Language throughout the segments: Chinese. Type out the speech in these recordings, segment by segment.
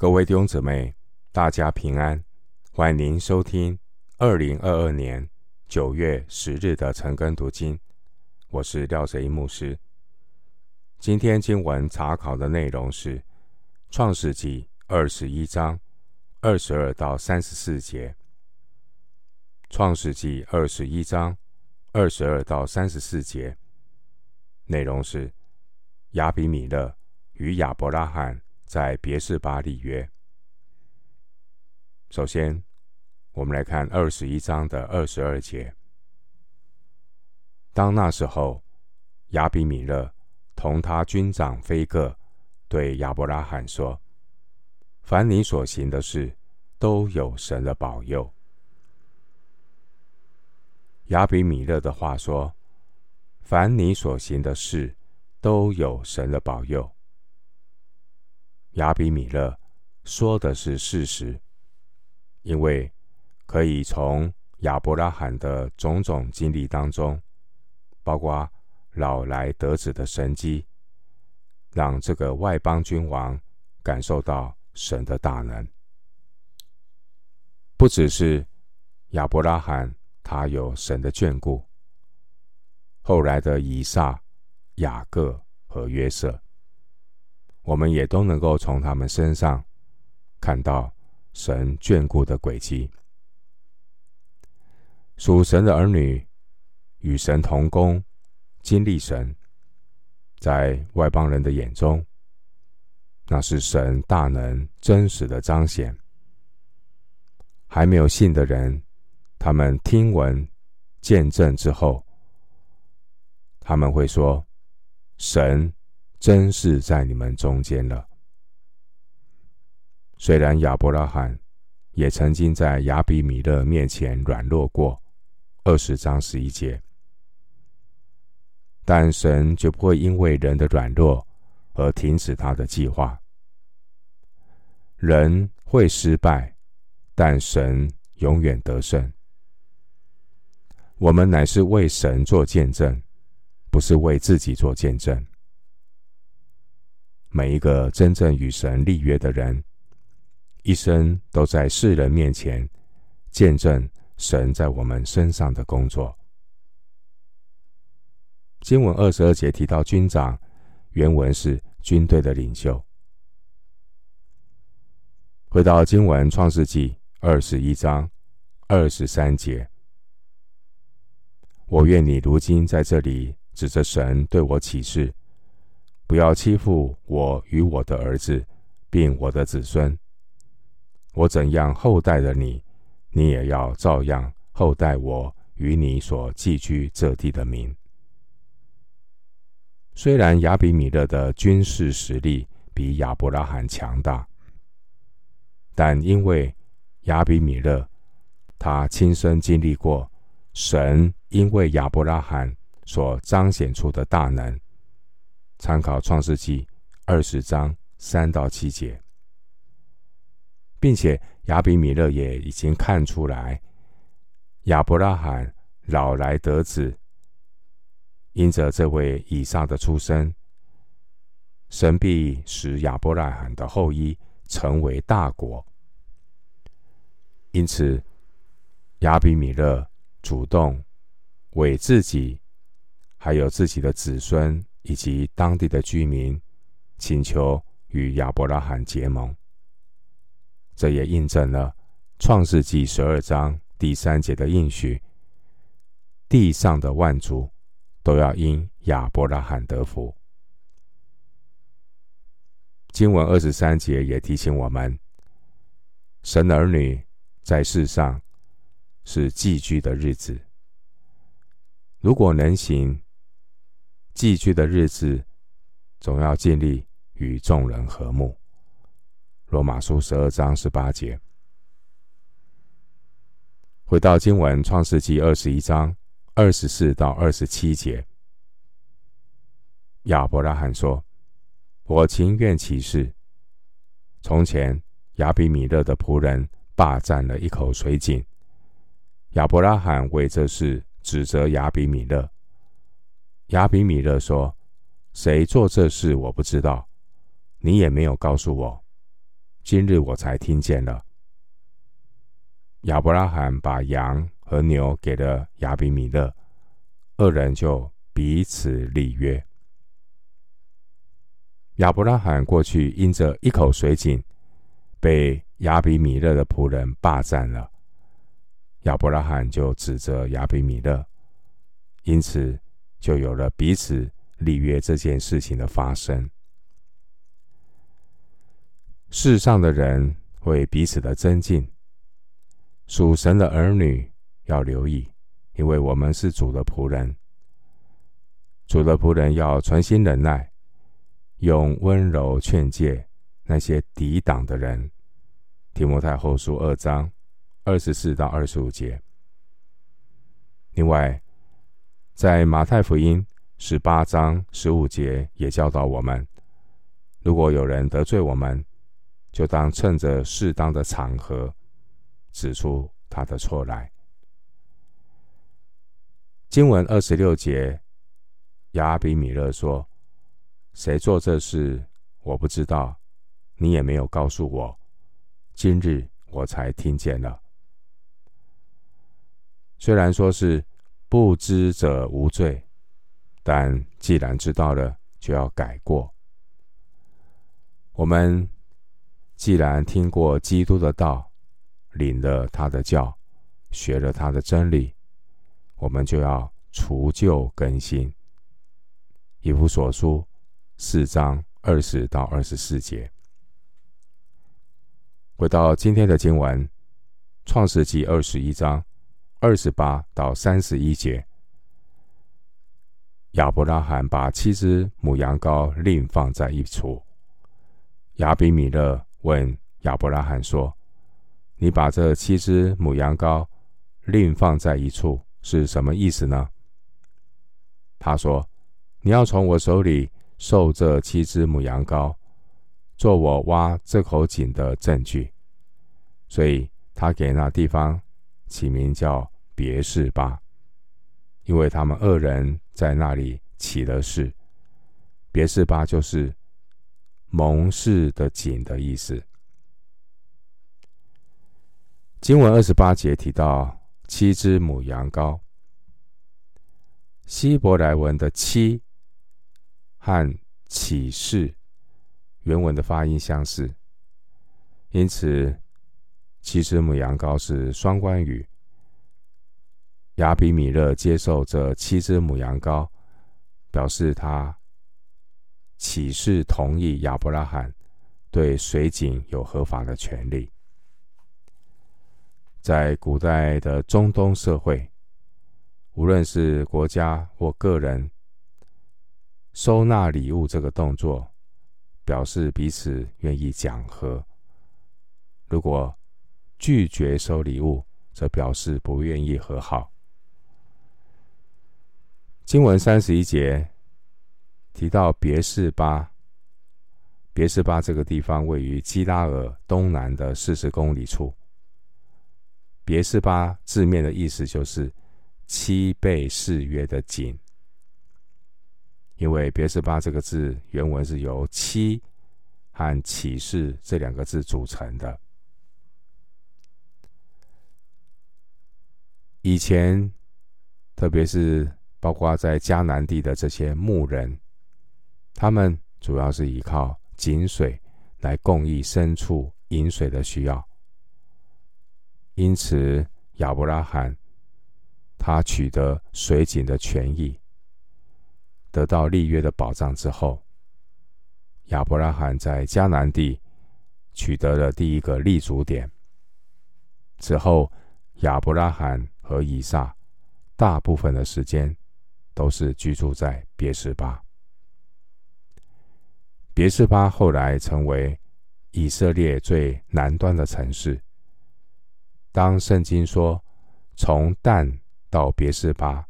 各位弟兄姊妹，大家平安！欢迎您收听二零二二年九月十日的晨更读经。我是廖泽一牧师。今天经文查考的内容是《创世纪》二十一章二十二到三十四节。《创世纪》二十一章二十二到三十四节内容是亚比米勒与亚伯拉罕在别是巴立约。首先，我们来看二十一章的二十二节。当那时候，亚比米勒同他军长非各对亚伯拉罕说：“凡你所行的事，都有神的保佑。”亚比米勒的话说：“凡你所行的事，都有神的保佑。”亚比米勒说的是事实，因为可以从亚伯拉罕的种种经历当中，包括老来得子的神迹，让这个外邦君王感受到神的大能。不只是亚伯拉罕，他有神的眷顾，后来的以撒、雅各和约瑟。我们也都能够从他们身上看到神眷顾的轨迹。属神的儿女与神同工，经历神，在外邦人的眼中，那是神大能真实的彰显。还没有信的人，他们听闻见证之后，他们会说：“神。”真是在你们中间了。虽然亚伯拉罕也曾经在亚比米勒面前软弱过，二十章十一节，但神就不会因为人的软弱而停止他的计划。人会失败，但神永远得胜。我们乃是为神做见证，不是为自己做见证。每一个真正与神立约的人，一生都在世人面前见证神在我们身上的工作。经文二十二节提到军长，原文是军队的领袖。回到经文创世纪二十一章二十三节，我愿你如今在这里指着神对我起誓。不要欺负我与我的儿子，并我的子孙。我怎样厚待了你，你也要照样厚待我与你所寄居这地的民。虽然亚比米勒的军事实力比亚伯拉罕强大，但因为亚比米勒他亲身经历过神因为亚伯拉罕所彰显出的大能。参考创世纪二十章三到七节，并且亚比米勒也已经看出来，亚伯拉罕老来得子，因着这位以撒的出生，神必使亚伯拉罕的后裔成为大国。因此，亚比米勒主动为自己还有自己的子孙。以及当地的居民请求与亚伯拉罕结盟，这也印证了创世纪十二章第三节的应许：地上的万族都要因亚伯拉罕得福。经文二十三节也提醒我们，神儿女在世上是寄居的日子，如果能行。寄居的日子，总要尽力与众人和睦。罗马书十二章十八节。回到经文，创世纪二十一章二十四到二十七节，亚伯拉罕说：“我情愿起誓。从前亚比米勒的仆人霸占了一口水井，亚伯拉罕为这事指责亚比米勒。”亚比米勒说：“谁做这事，我不知道，你也没有告诉我。今日我才听见了。”亚伯拉罕把羊和牛给了亚比米勒，二人就彼此立约。亚伯拉罕过去因着一口水井，被亚比米勒的仆人霸占了，亚伯拉罕就指责亚比米勒，因此就有了彼此立约这件事情的发生。世上的人会彼此的争竞。属神的儿女要留意，因为我们是主的仆人。主的仆人要存心忍耐，用温柔劝诫那些抵挡的人。提摩太后书二章二十四到二十五节。另外，在马太福音十八章十五节也教导我们：如果有人得罪我们，就当趁着适当的场合。指出他的错来。经文二十六节，亚比米勒说：“谁做这事，我不知道，你也没有告诉我。今日我才听见了。虽然说是不知者无罪，但既然知道了，就要改过。我们既然听过基督的道。”领了他的教，学了他的真理，我们就要除旧更新。以弗所书四章二十到二十四节。回到今天的经文，创世记二十一章二十八到三十一节。亚伯拉罕把七只母羊羔另放在一处。亚比米勒问亚伯拉罕说。你把这七只母羊羔另放在一处是什么意思呢？他说：“你要从我手里受这七只母羊羔，做我挖这口井的证据。”所以他给那地方起名叫别是巴，因为他们二人在那里起了誓。别是巴就是蒙氏的井的意思。经文二十八节提到七只母羊羔，希伯来文的“七”和“起誓”原文的发音相似，因此七只母羊羔是双关语。亚比米勒接受这七只母羊羔，表示他起誓同意亚伯拉罕对水井有合法的权利。在古代的中东社会，无论是国家或个人，收纳礼物这个动作，表示彼此愿意讲和；如果拒绝收礼物，则表示不愿意和好。经文三十一节提到别是巴，别是巴这个地方位于基拉尔东南的四十公里处。别是巴字面的意思就是七倍誓约的井，因为别是巴这个字原文是由七和启示这两个字组成的。以前，特别是包括在迦南地的这些牧人，他们主要是依靠井水来供应牲畜饮水的需要。因此，亚伯拉罕他取得水井的权益，得到立约的保障之后，亚伯拉罕在迦南地取得了第一个立足点。之后，亚伯拉罕和以撒大部分的时间都是居住在别是巴。别是巴后来成为以色列最南端的城市。当圣经说“从但到别是巴”，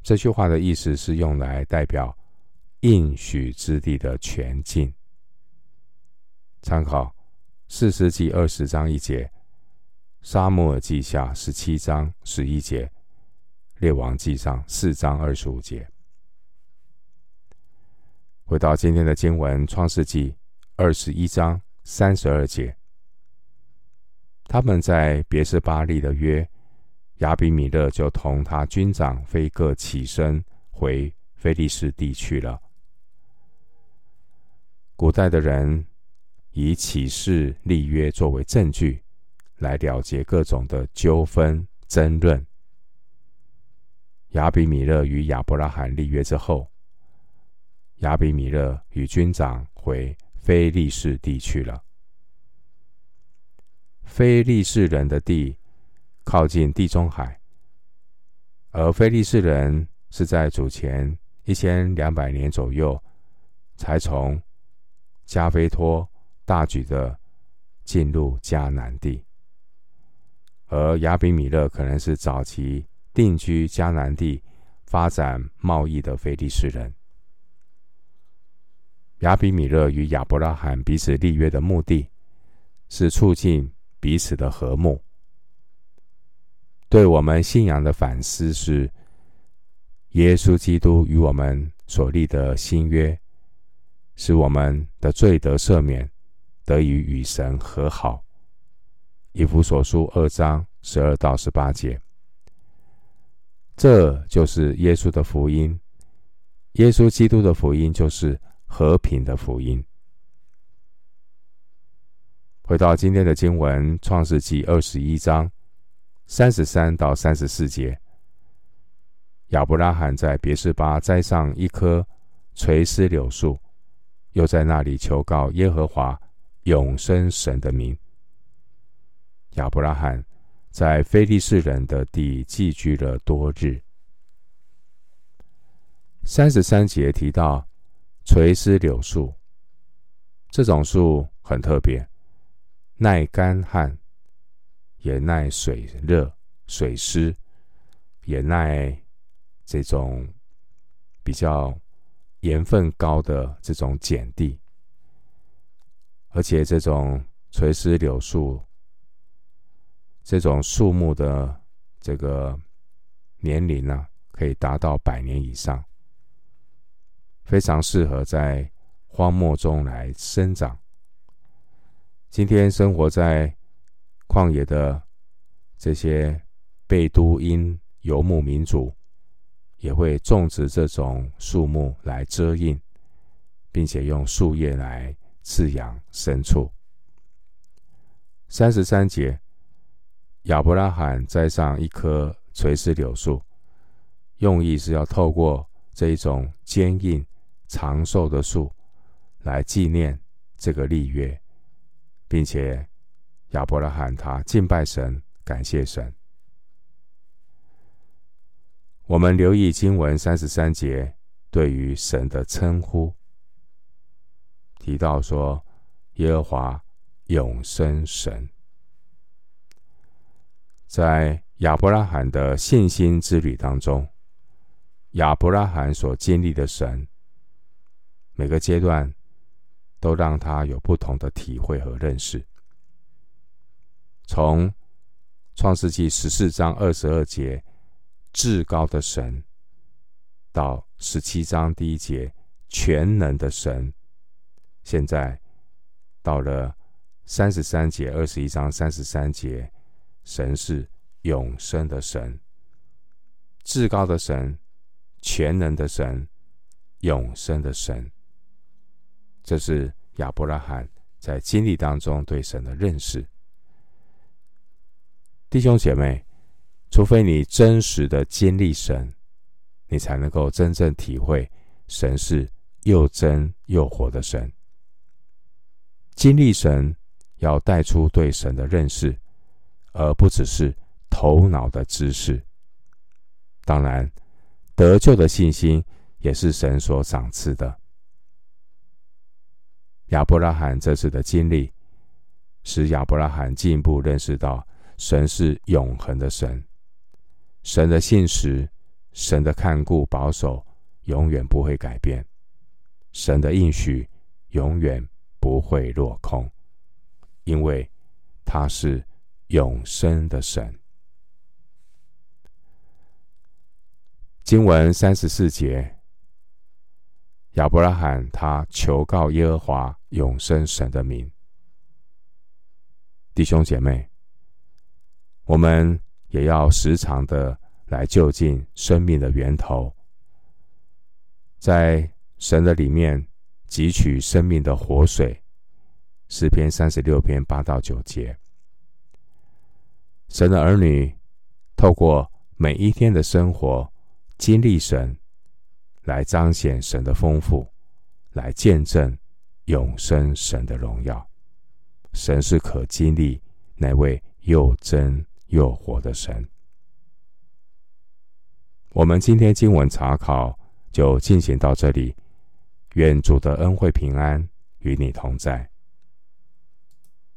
这句话的意思是用来代表应许之地的全境。参考《四十记》二十章一节，《撒母耳记下》十七章十一节，《列王记上》四章二十五节。回到今天的经文，《创世记》二十一章三十二节。他们在别是巴立的约，亚比米勒就同他军长非各起身回非利士地去了。古代的人以起誓立约作为证据，来了结各种的纠纷争论。亚比米勒与亚伯拉罕立约之后，亚比米勒与军长回非利士地去了。非利士人的地靠近地中海，而非利士人是在主前一千两百年左右才从加菲托大举的进入迦南地，而亚比米勒可能是早期定居迦南地、发展贸易的非利士人。亚比米勒与亚伯拉罕彼此立约的目的是促进。彼此的和睦，对我们信仰的反思是：耶稣基督与我们所立的新约，使我们的罪得赦免，得以与神和好。以弗所书二章十二到十八节，这就是耶稣的福音。耶稣基督的福音就是和平的福音。回到今天的经文，《创世记》二十一章三十三到三十四节，亚伯拉罕在别是巴栽上一棵垂丝柳树，又在那里求告耶和华永生神的名。亚伯拉罕在非利士人的地寄居了多日。三十三节提到垂丝柳树，这种树很特别。耐干旱，也耐水热、水湿，也耐这种比较盐分高的这种碱地。而且，这种垂丝柳树，这种树木的这个年龄呢，可以达到百年以上，非常适合在荒漠中来生长。今天生活在旷野的这些贝都因游牧民族，也会种植这种树木来遮荫，并且用树叶来饲养牲畜。三十三节，亚伯拉罕栽上一棵垂丝柳树，用意是要透过这一种坚硬长寿的树，来纪念这个立约。并且亚伯拉罕他敬拜神，感谢神。我们留意经文三十三节对于神的称呼，提到说耶和华永生神，在亚伯拉罕的信心之旅当中，亚伯拉罕所经历的神，每个阶段。都让他有不同的体会和认识。从创世纪十四章二十二节至高的神，到十七章第一节全能的神，现在到了三十三节二十一章三十三节，神是永生的神，至高的神，全能的神，永生的神。这是亚伯拉罕在经历当中对神的认识。弟兄姐妹，除非你真实的经历神，你才能够真正体会神是又真又活的神。经历神要带出对神的认识，而不只是头脑的知识。当然，得救的信心也是神所赏赐的。亚伯拉罕这次的经历，使亚伯拉罕进一步认识到神是永恒的神，神的信实，神的看顾保守，永远不会改变，神的应许永远不会落空，因为他是永生的神。经文三十四节。亚伯拉罕他求告耶和华永生神的名，弟兄姐妹，我们也要时常的来就近生命的源头，在神的里面汲取生命的活水。诗篇三十六篇八到九节，神的儿女透过每一天的生活，经历神，来彰显神的丰富，来见证永生神的荣耀。神是可经历那位又真又活的神。我们今天经文查考就进行到这里，愿主的恩惠平安与你同在。